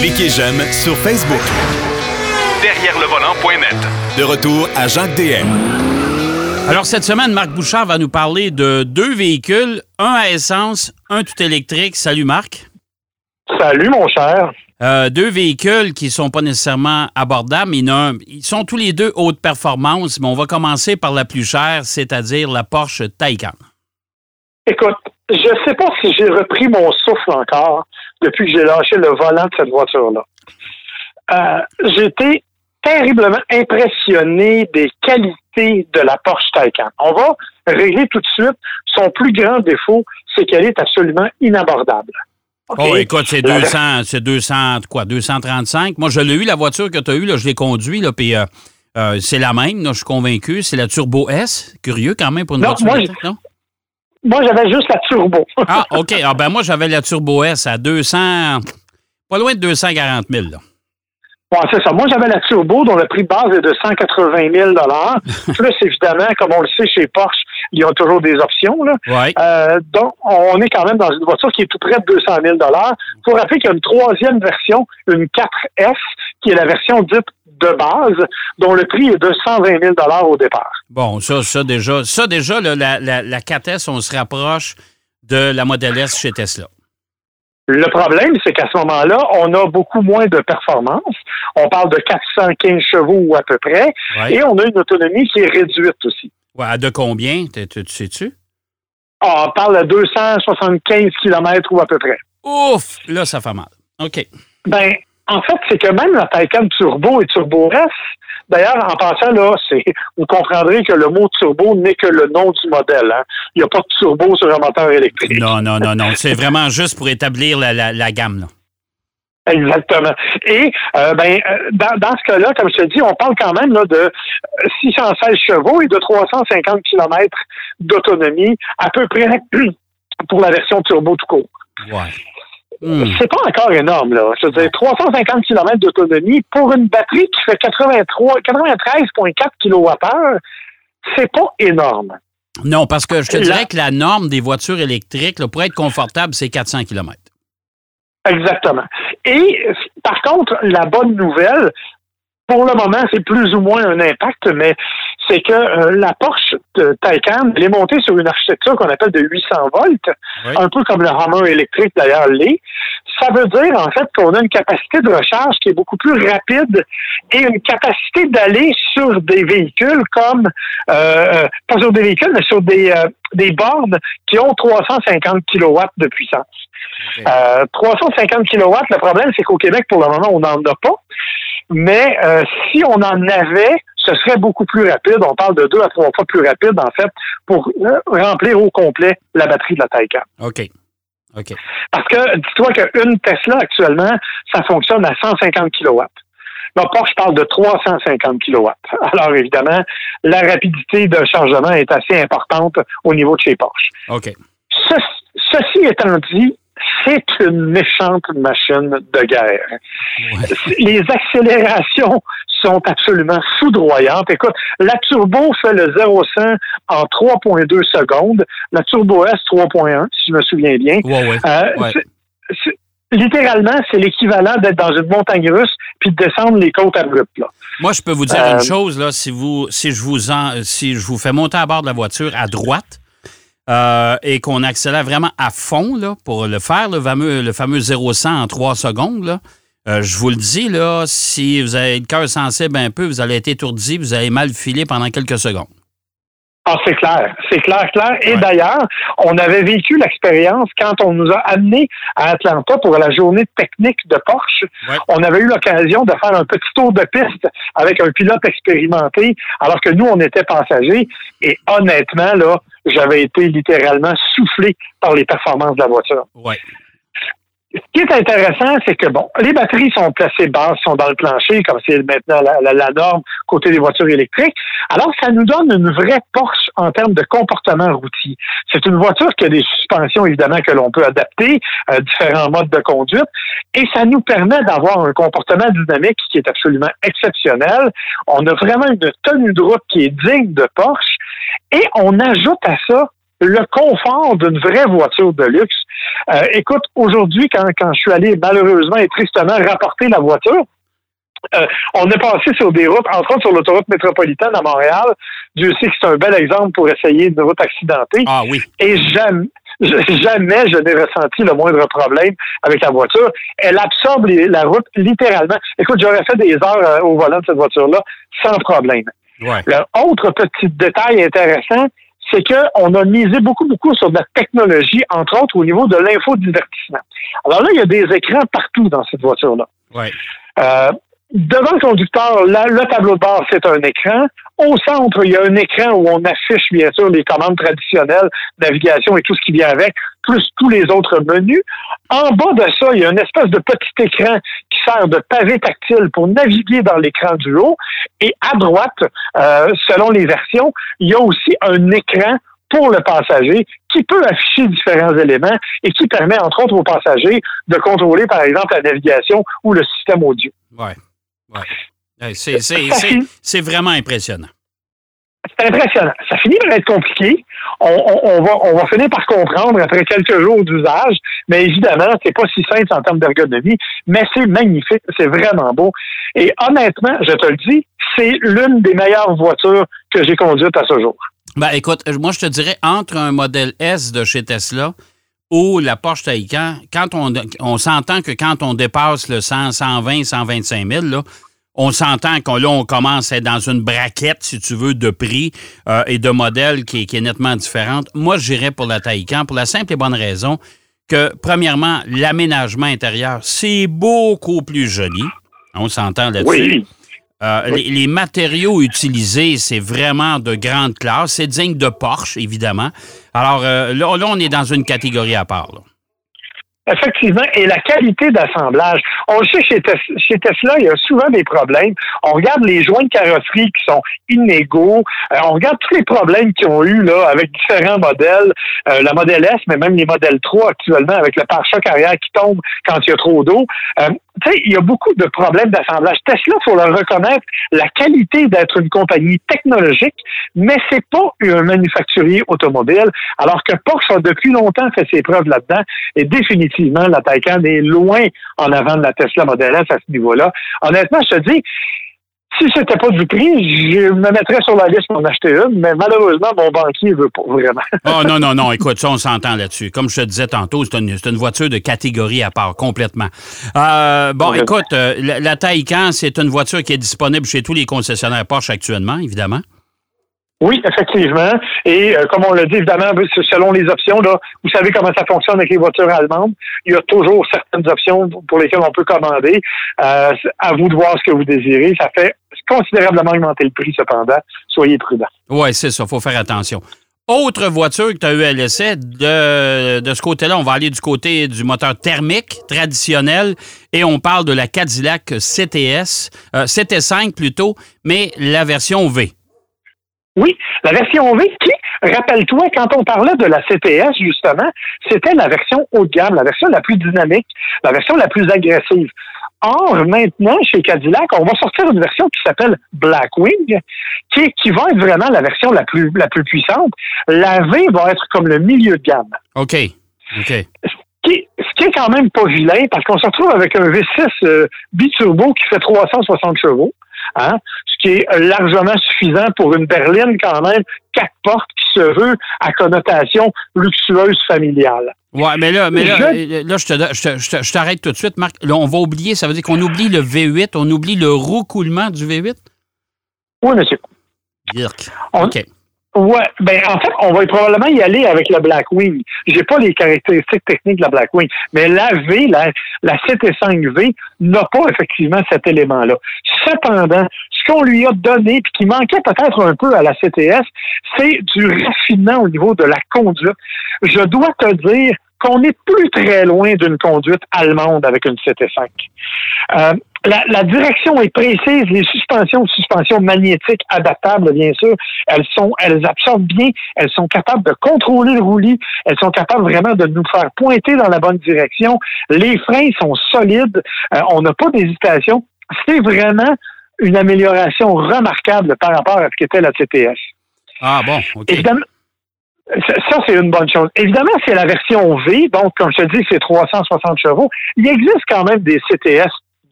Cliquez j'aime sur Facebook. Derrière le volant.net. De retour à Jacques DM. Alors, cette semaine, Marc Bouchard va nous parler de deux véhicules, un à essence, un tout électrique. Salut, Marc. Salut, mon cher. Euh, deux véhicules qui ne sont pas nécessairement abordables, mais non, ils sont tous les deux haute performance, mais on va commencer par la plus chère, c'est-à-dire la Porsche Taycan. Écoute, je ne sais pas si j'ai repris mon souffle encore depuis que j'ai lâché le volant de cette voiture-là. Euh, j'ai été terriblement impressionné des qualités de la Porsche Taycan. On va régler tout de suite son plus grand défaut, c'est qu'elle est absolument inabordable. Oh, écoute, c'est 200, c'est 200, quoi, 235. Moi, je l'ai eu, la voiture que tu as eue, là, je l'ai conduite, là, puis euh, euh, c'est la même, là, je suis convaincu. C'est la Turbo S. Curieux quand même pour une voiture moi, non? Moi, j'avais juste la Turbo. ah, OK. Ah, ben moi, j'avais la Turbo S à 200, pas loin de 240 000, là. Bon, c'est ça. Moi, j'avais la Turbo dont le prix de base est de 180 000 Plus, évidemment, comme on le sait chez Porsche, il y a toujours des options. Là. Euh, donc, on est quand même dans une voiture qui est tout près de 200 000 Il faut rappeler qu'il y a une troisième version, une 4S, qui est la version dite de base, dont le prix est de 120 000 au départ. Bon, ça, ça déjà, ça déjà la, la, la 4S, on se rapproche de la Model S chez Tesla. Le problème, c'est qu'à ce moment-là, on a beaucoup moins de performance. On parle de 415 chevaux à peu près. Et on a une autonomie qui est réduite aussi. Ouais, de combien, tu sais-tu? Ah, on parle de 275 km ou à peu près. Ouf! Là, ça fait mal. OK. Ben, en fait, c'est que même la Taycan Turbo et Turbo S, d'ailleurs, en passant là, c'est, vous comprendrez que le mot turbo n'est que le nom du modèle. Hein. Il n'y a pas de turbo sur un moteur électrique. Non, non, non, non. C'est vraiment juste pour établir la, la, gamme. Là. Exactement. Et euh, ben, euh, dans, dans ce cas-là, comme je te dis, on parle quand même là, de 616 chevaux et de 350 km d'autonomie, à peu près pour la version turbo tout court. Ouais. Hmm. C'est pas encore énorme, là. Je veux dire, 350 km d'autonomie pour une batterie qui fait 83, 93,4 kWh, c'est pas énorme. Non, parce que je te dirais que la norme des voitures électriques, là, pour être confortable, c'est 400 km. Exactement. Et par contre, la bonne nouvelle, pour le moment, c'est plus ou moins un impact, mais c'est que euh, la Porsche de Taycan, elle est montée sur une architecture qu'on appelle de 800 volts, un peu comme le Hummer électrique d'ailleurs l'est. Ça veut dire en fait qu'on a une capacité de recharge qui est beaucoup plus rapide et une capacité d'aller sur des véhicules comme, euh, euh pas sur des véhicules, mais sur des, euh, des bornes qui ont 350 kW de puissance. 350 kW, le problème, c'est qu'au Québec, pour le moment, on n'en a pas. Mais si on en avait, ce serait beaucoup plus rapide. On parle de deux à trois fois plus rapide, en fait, pour euh, remplir au complet la batterie de la Taycan. OK. OK. Parce que, dis-toi qu'une Tesla, actuellement, ça fonctionne à 150 kW. Non, Porsche parle de 350 kW. Alors, évidemment, la rapidité de chargement est assez importante au niveau de chez Porsche. OK. ceci étant dit, c'est une méchante machine de guerre. Les accélérations sont absolument foudroyantes. Écoute, la turbo fait le 0-100 en 3.2 secondes. La turbo S 3.1, si je me souviens bien. Euh, littéralement, c'est l'équivalent d'être dans une montagne russe puis de descendre les côtes abruptes. Là. Moi, je peux vous dire une euh, chose là, si vous, si je vous en, si je vous fais monter à bord de la voiture à droite, euh, et qu'on accélère vraiment à fond là, pour le faire, le fameux, le fameux 0-100 en 3 secondes, là, euh, je vous le dis, là, si vous avez le cœur sensible un peu, vous allez être étourdi, vous allez mal filer pendant quelques secondes. Ah, c'est clair, c'est clair, clair. Et d'ailleurs, on avait vécu l'expérience quand on nous a amenés à Atlanta pour la journée technique de Porsche. On avait eu l'occasion de faire un petit tour de piste avec un pilote expérimenté, alors que nous, on était passagers. Et honnêtement, là, j'avais été littéralement soufflé par les performances de la voiture. Ce qui est intéressant, c'est que, bon, les batteries sont placées basses, sont dans le plancher, comme c'est maintenant la, norme côté des voitures électriques. Alors, ça nous donne une vraie Porsche en termes de comportement routier. C'est une voiture qui a des suspensions, évidemment, que l'on peut adapter, à euh, différents modes de conduite, et ça nous permet d'avoir un comportement dynamique qui est absolument exceptionnel. On a vraiment une tenue de route qui est digne de Porsche, et on ajoute à ça le confort d'une vraie voiture de luxe. Euh, écoute, aujourd'hui, quand, quand je suis allé malheureusement et tristement rapporter la voiture, euh, on est passé sur des routes, entre autres sur l'autoroute métropolitaine à Montréal. Dieu sait que c'est un bel exemple pour essayer une route accidentée. Ah oui. Et jamais, jamais je n'ai ressenti le moindre problème avec la voiture. Elle absorbe la route littéralement. Écoute, j'aurais fait des heures euh, au volant de cette voiture-là sans problème. Ouais. Le autre petit détail intéressant, c'est qu'on a misé beaucoup, beaucoup sur de la technologie, entre autres au niveau de l'infodivertissement. Alors là, il y a des écrans partout dans cette voiture-là. Ouais. Euh, devant le conducteur, là, le tableau de bord, c'est un écran. Au centre, il y a un écran où on affiche, bien sûr, les commandes traditionnelles, navigation et tout ce qui vient avec, plus tous les autres menus. En bas de ça, il y a une espèce de petit écran qui sert de pavé tactile pour naviguer dans l'écran du haut. Et à droite, euh, selon les versions, il y a aussi un écran pour le passager qui peut afficher différents éléments et qui permet, entre autres, aux passagers de contrôler, par exemple, la navigation ou le système audio. Ouais. Ouais. C'est, vraiment impressionnant. C'est impressionnant. Ça finit par être compliqué. On, on- on va, on va finir par comprendre après quelques jours d'usage, mais évidemment, c'est pas si simple en termes d'ergonomie, mais c'est magnifique, c'est vraiment beau. Et honnêtement, je te le dis, c'est l'une des meilleures voitures que j'ai conduites à ce jour. Ben, écoute, moi, je te dirais, entre un modèle S de chez Tesla ou la Porsche Taycan, quand on, on s'entend que quand on dépasse le 100, 120, 125 000, là, on s'entend qu'on là, on commence à être dans une braquette, si tu veux, de prix euh, et de modèle qui, est- qui est nettement différente. Moi, j'irais pour la Taycan pour la simple et bonne raison que, premièrement, l'aménagement intérieur, c'est beaucoup plus joli. On s'entend là-dessus. Oui. Euh, les, les matériaux utilisés, c'est vraiment de grande classe. C'est digne de Porsche, évidemment. Alors euh, là, là, on est dans une catégorie à part. là. Effectivement, et la qualité d'assemblage. On le sait chez, Tes- chez Tesla, il y a souvent des problèmes. On regarde les joints de carrosserie qui sont inégaux. Euh, on regarde tous les problèmes qu'ils ont eu là avec différents modèles, euh, la modèle S, mais même les modèles 3 actuellement avec le pare-choc arrière qui tombe quand il y a trop d'eau. Euh, tu sais, il y a beaucoup de problèmes d'assemblage. Tesla, faut leur reconnaître la qualité d'être une compagnie technologique, mais c'est pas un manufacturier automobile, alors que Porsche a depuis longtemps fait ses preuves là-dedans, et définitivement, la Taycan est loin en avant de la Tesla Model S à ce niveau-là. Honnêtement, je te dis, si c'était pas du prix, je me mettrais sur la liste pour en acheter une, mais malheureusement, mon banquier veut pas vraiment. Oh non, non, non, écoute, ça, on s'entend là-dessus. Comme je te disais tantôt, c'est une, voiture de catégorie à part, complètement. Euh, bon, écoute, euh, la, la Taycan, c'est une voiture qui est disponible chez tous les concessionnaires Porsche actuellement, évidemment. Oui, effectivement. Et euh, comme on l'a dit, évidemment, c'est selon les options, là, vous savez comment ça fonctionne avec les voitures allemandes. Il y a toujours certaines options pour lesquelles on peut commander. Euh, à vous de voir ce que vous désirez. Ça fait considérablement augmenter le prix, cependant. Soyez prudents. Oui, c'est ça, faut faire attention. Autre voiture que tu as eu à l'essai, de, de ce côté-là, on va aller du côté du moteur thermique traditionnel et on parle de la Cadillac CTS, euh, CT5 plutôt, mais la version V. Oui, la version V qui, rappelle-toi, quand on parlait de la CTS, justement, c'était la version haut de gamme, la version la plus dynamique, la version la plus agressive. Or, maintenant, chez Cadillac, on va sortir une version qui s'appelle Blackwing, qui, qui va être vraiment la version la plus, la plus puissante. La V va être comme le milieu de gamme. OK. OK. Ce qui, ce qui est quand même pas vilain, parce qu'on se retrouve avec un V6 euh, biturbo qui fait 360 chevaux, hein, ce qui est largement suffisant pour une berline quand même, quatre portes qui se veut à connotation luxueuse familiale. Ouais, mais là, mais là, Je- euh, là, je te- je te- je te- je t'arrête tout de suite, Marc. Là, on va oublier, ça veut dire qu'on oublie le V8, on oublie le roucoulement du V8? Oui, monsieur. Dirk. On- OK. Ouais, ben en fait, on va probablement y aller avec la Blackwing. J'ai pas les caractéristiques techniques de la Blackwing, mais la V, la, la CT5V n'a pas effectivement cet élément-là. Cependant, ce qu'on lui a donné puis qui manquait peut-être un peu à la CTS, c'est du raffinement au niveau de la conduite. Je dois te dire qu'on n'est plus très loin d'une conduite allemande avec une CT5. Euh, la, la direction est précise, les suspensions, suspensions magnétiques adaptables, bien sûr, elles sont, elles absorbent bien, elles sont capables de contrôler le roulis, elles sont capables vraiment de nous faire pointer dans la bonne direction. Les freins sont solides, euh, on n'a pas d'hésitation. C'est vraiment une amélioration remarquable par rapport à ce qu'était la CTS. Ah bon, OK. Évidemment, Ça, c'est une bonne chose. Évidemment, c'est la version V, donc, comme je te dis, c'est 360 chevaux. Il existe quand même des CTS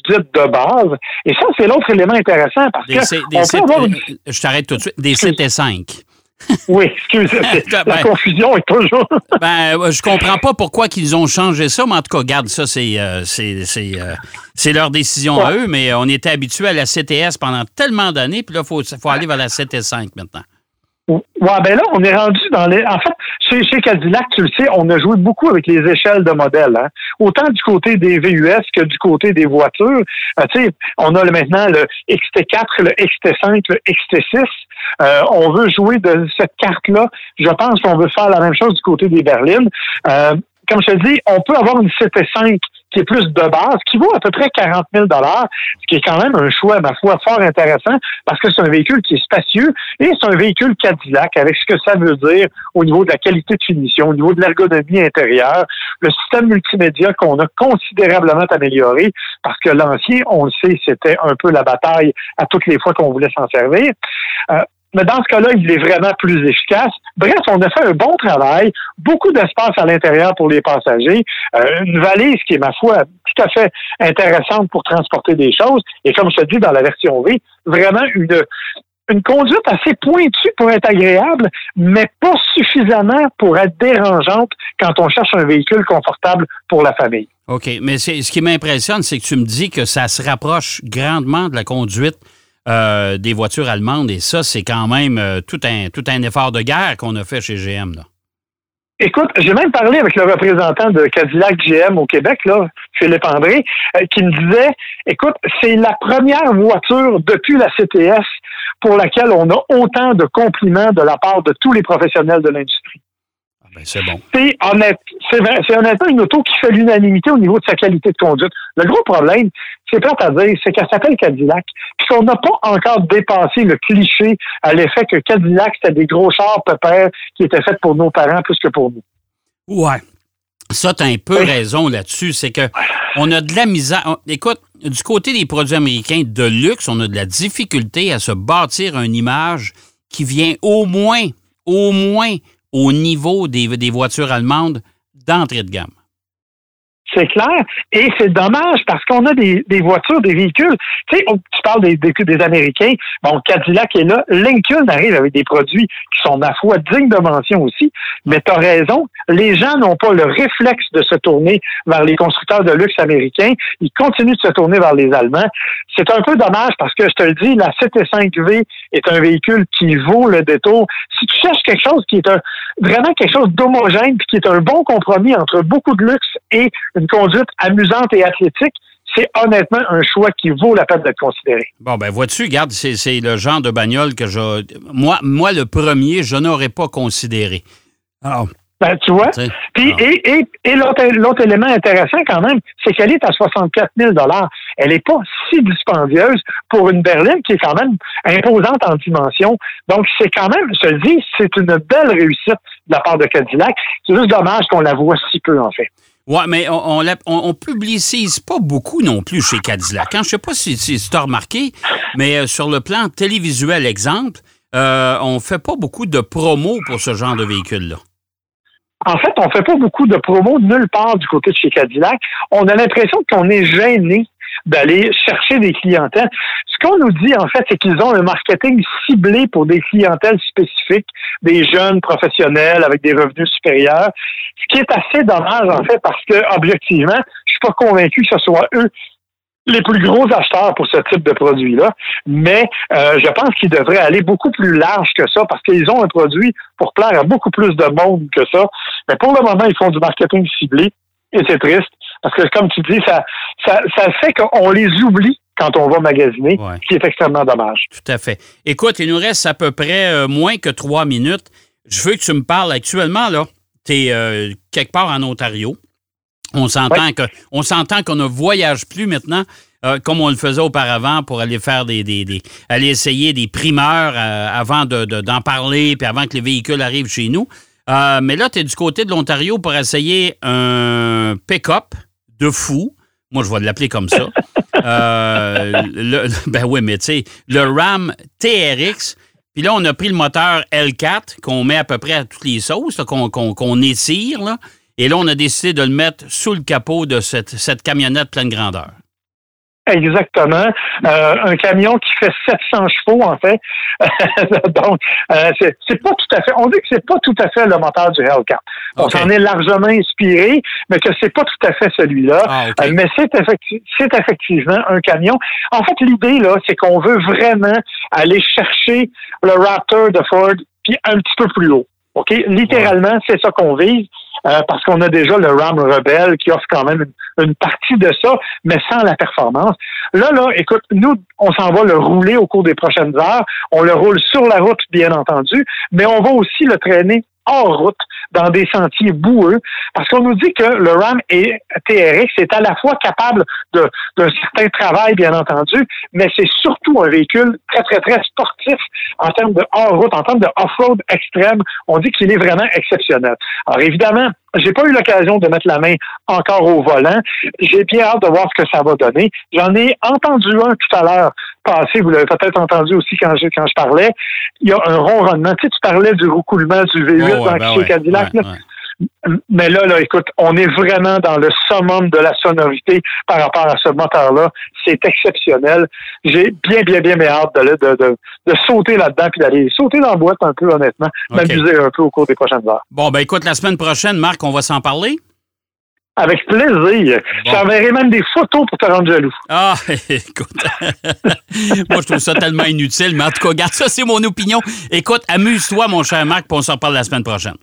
dites de base. Et ça, c'est l'autre élément intéressant parce des que. Des Je t'arrête tout de suite. Des CT5. oui, excusez, la ben, confusion est toujours. ben, je comprends pas pourquoi qu'ils ont changé ça, mais en tout cas, garde ça, c'est euh, euh, c'est leur décision à eux, mais on était habitué à la CTS pendant tellement d'années, puis là, il faut, faut aller vers la CT5 maintenant. Ouais, ben là, on est rendu dans les. En fait, chez, chez Cadillac, tu le sais, on a joué beaucoup avec les échelles de modèles. Hein. Autant du côté des VUS que du côté des voitures. Euh, tu sais, on a maintenant le XT4, le XT5, le XT6. Euh, on veut jouer de cette carte-là. Je pense qu'on veut faire la même chose du côté des berlines. Euh, comme je te dis, on peut avoir une CT5 qui est plus de base, qui vaut à peu près 40 000 ce qui est quand même un choix, ma foi, fort intéressant, parce que c'est un véhicule qui est spacieux et c'est un véhicule Cadillac, avec ce que ça veut dire au niveau de la qualité de finition, au niveau de l'ergonomie intérieure, le système multimédia qu'on a considérablement amélioré, parce que l'ancien, on le sait, c'était un peu la bataille à toutes les fois qu'on voulait s'en servir. Euh, mais dans ce cas-là, il est vraiment plus efficace. Bref, on a fait un bon travail, beaucoup d'espace à l'intérieur pour les passagers, euh, une valise qui est, ma foi, tout à fait intéressante pour transporter des choses, et comme je te dis dans la version V, vraiment une, une conduite assez pointue pour être agréable, mais pas suffisamment pour être dérangeante quand on cherche un véhicule confortable pour la famille. OK, mais ce qui m'impressionne, c'est que tu me dis que ça se rapproche grandement de la conduite euh, des voitures allemandes. Et ça, c'est quand même euh, tout, un, tout un effort de guerre qu'on a fait chez GM. Écoute, j'ai même parlé avec le représentant de Cadillac GM au Québec, là, Philippe André, euh, qui me disait, écoute, c'est la première voiture depuis la CTS pour laquelle on a autant de compliments de la part de tous les professionnels de l'industrie. Ben, c'est bon. C'est honnêtement une auto qui fait l'unanimité au niveau de sa qualité de conduite. Le gros problème, c'est plate à dire, c'est qu'elle s'appelle Cadillac, puis qu'on n'a pas encore dépassé le cliché à l'effet que Cadillac, c'était des gros chars pépères qui étaient faits pour nos parents plus que pour nous. Ouais. Ça, tu as un peu raison là-dessus. C'est que on a de la misère. Écoute, du côté des produits américains de luxe, on a de la difficulté à se bâtir une image qui vient au moins, au moins au niveau des, des voitures allemandes d'entrée de gamme. C'est clair. Et c'est dommage parce qu'on a des, des, voitures, des véhicules. Tu sais, tu parles des, des, des, Américains. Bon, Cadillac est là. Lincoln arrive avec des produits qui sont, ma foi, dignes de mention aussi. Mais tu as raison. Les gens n'ont pas le réflexe de se tourner vers les constructeurs de luxe américains. Ils continuent de se tourner vers les Allemands. C'est un peu dommage parce que, je te le dis, la CT5V est un véhicule qui vaut le détour. Si tu cherches quelque chose qui est un, vraiment quelque chose d'homogène puis qui est un bon compromis entre beaucoup de luxe et une conduite amusante et athlétique, c'est honnêtement un choix qui vaut la peine d'être considéré. Bon, ben vois-tu, regarde, c'est le genre de bagnole que je. Moi, moi le premier, je n'aurais pas considéré. Alors, ben, tu vois? Puis, et, et, et l'autre élément intéressant quand même, c'est qu'elle est à 64 000 Elle n'est pas si dispendieuse pour une berline qui est quand même imposante en dimension. Donc, c'est quand même, je te le dis, c'est une belle réussite de la part de Cadillac. C'est juste dommage qu'on la voit si peu, en fait. Oui, mais on, on, publicise pas beaucoup non plus chez Cadillac. Je hein. Je sais pas si, si tu as remarqué, mais euh, sur le plan télévisuel, exemple, euh, on fait pas beaucoup de promos pour ce genre de véhicule-là. En fait, on fait pas beaucoup de promos nulle part du côté de chez Cadillac. On a l'impression qu'on est gêné d'aller chercher des clientèles. Ce qu'on nous dit, en fait, c'est qu'ils ont un marketing ciblé pour des clientèles spécifiques, des jeunes professionnels avec des revenus supérieurs, ce qui est assez dommage, en fait, parce que, objectivement, je suis pas convaincu que ce soit eux les plus gros acheteurs pour ce type de produit-là, mais euh, je pense qu'ils devraient aller beaucoup plus large que ça parce qu'ils ont un produit pour plaire à beaucoup plus de monde que ça. Mais pour le moment, ils font du marketing ciblé et c'est triste parce que, comme tu dis, ça, ça, fait qu'on les oublie quand on va magasiner, ce qui est extrêmement dommage. Tout à fait. Écoute, il nous reste à peu près euh, moins que trois minutes. Je veux que tu me parles actuellement, là. Tu es euh, quelque part en Ontario. On s'entend que on s'entend qu'on ne voyage plus maintenant euh, comme on le faisait auparavant pour aller faire des, des, aller essayer des primeurs euh, avant d'en de, parler puis avant que les véhicules arrivent chez nous. Euh, mais là, tu es du côté de l'Ontario pour essayer un pick-up de fou. Moi, je vais l'appeler comme ça. ben oui, mais tu sais, le Ram TRX. Puis là, on a pris le moteur L4 qu'on met à peu près à toutes les sauces, qu'on étire. Là, et là, on a décidé de le mettre sous le capot de cette, cette camionnette pleine grandeur. Exactement. Euh, un camion qui fait 700 chevaux, en fait. Donc, euh, c'est pas tout à fait. On dit que c'est pas tout à fait le moteur du Hellcat. On s'en est largement inspiré, mais que c'est pas tout à fait celui-là. Ah. Euh, mais c'est effecti- c'est effectivement un camion. En fait, l'idée là, c'est qu'on veut vraiment aller chercher le Raptor de Ford puis un petit peu plus haut. OK? Littéralement, c'est ça qu'on vise. Euh, parce qu'on a déjà le Ram Rebel qui offre quand même une, une partie de ça, mais sans la performance. Là, là, écoute, nous, on s'en va le rouler au cours des prochaines heures. On le roule sur la route, bien entendu, mais on va aussi le traîner hors route, dans des sentiers boueux, parce qu'on nous dit que le RAM et TRX est à la fois capable d'un certain travail, bien entendu, mais c'est surtout un véhicule très, très, très sportif en termes de hors-route, en termes de off-road extrême. On dit qu'il est vraiment exceptionnel. Alors évidemment, j'ai pas eu l'occasion de mettre la main encore au volant. J'ai bien hâte de voir ce que ça va donner. J'en ai entendu un tout à l'heure passer. Vous l'avez peut-être entendu aussi quand je, quand je parlais. Il y a un ronronnement. Tu sais, tu parlais du roucoulement du V8 Oh, ouais, dans ben chez ouais, Cadillac. ouais. Mais là, là, écoute, on est vraiment dans le summum de la sonorité par rapport à ce moteur-là. C'est exceptionnel. J'ai bien, bien, bien, bien hâte de, de, de, de sauter là-dedans puis d'aller sauter dans la boîte un peu, honnêtement, m'amuser un peu au cours des prochaines heures. Bon, ben écoute, la semaine prochaine, Marc, on va s'en parler. Avec plaisir. J'enverrai même des photos pour te rendre jaloux. Ah, écoute. Moi, je trouve ça tellement inutile, mais en tout cas, regarde, ça, c'est mon opinion. Écoute, amuse-toi, mon cher Marc, puis on s'en parle la semaine prochaine.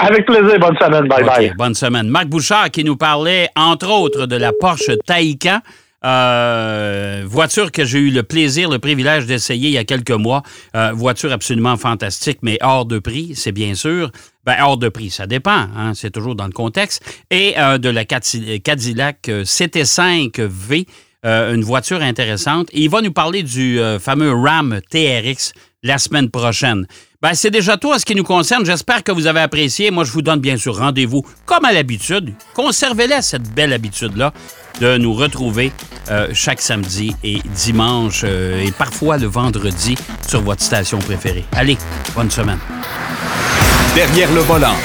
Avec plaisir. Bonne semaine. Bye bye. bonne semaine. Marc Bouchard qui nous parlait, entre autres, de la Porsche Taycan. euh, voiture que j'ai eu le plaisir, le privilège d'essayer il y a quelques mois. Euh, voiture absolument fantastique, mais hors de prix, c'est bien sûr. Ben, hors de prix, ça dépend, hein, c'est toujours dans le contexte. Et euh, de la Cadi- Cadillac euh, CT5V, euh, une voiture intéressante. Et il va nous parler du fameux Ram TRX la semaine prochaine. Ben, c'est déjà tout en ce qui nous concerne. J'espère que vous avez apprécié. Moi, je vous donne bien sûr rendez-vous, comme à l'habitude. Conservez-la, cette belle habitude-là, de nous retrouver euh, chaque samedi et dimanche euh, et parfois le vendredi sur votre station préférée. Allez, bonne semaine. Derrière le volant.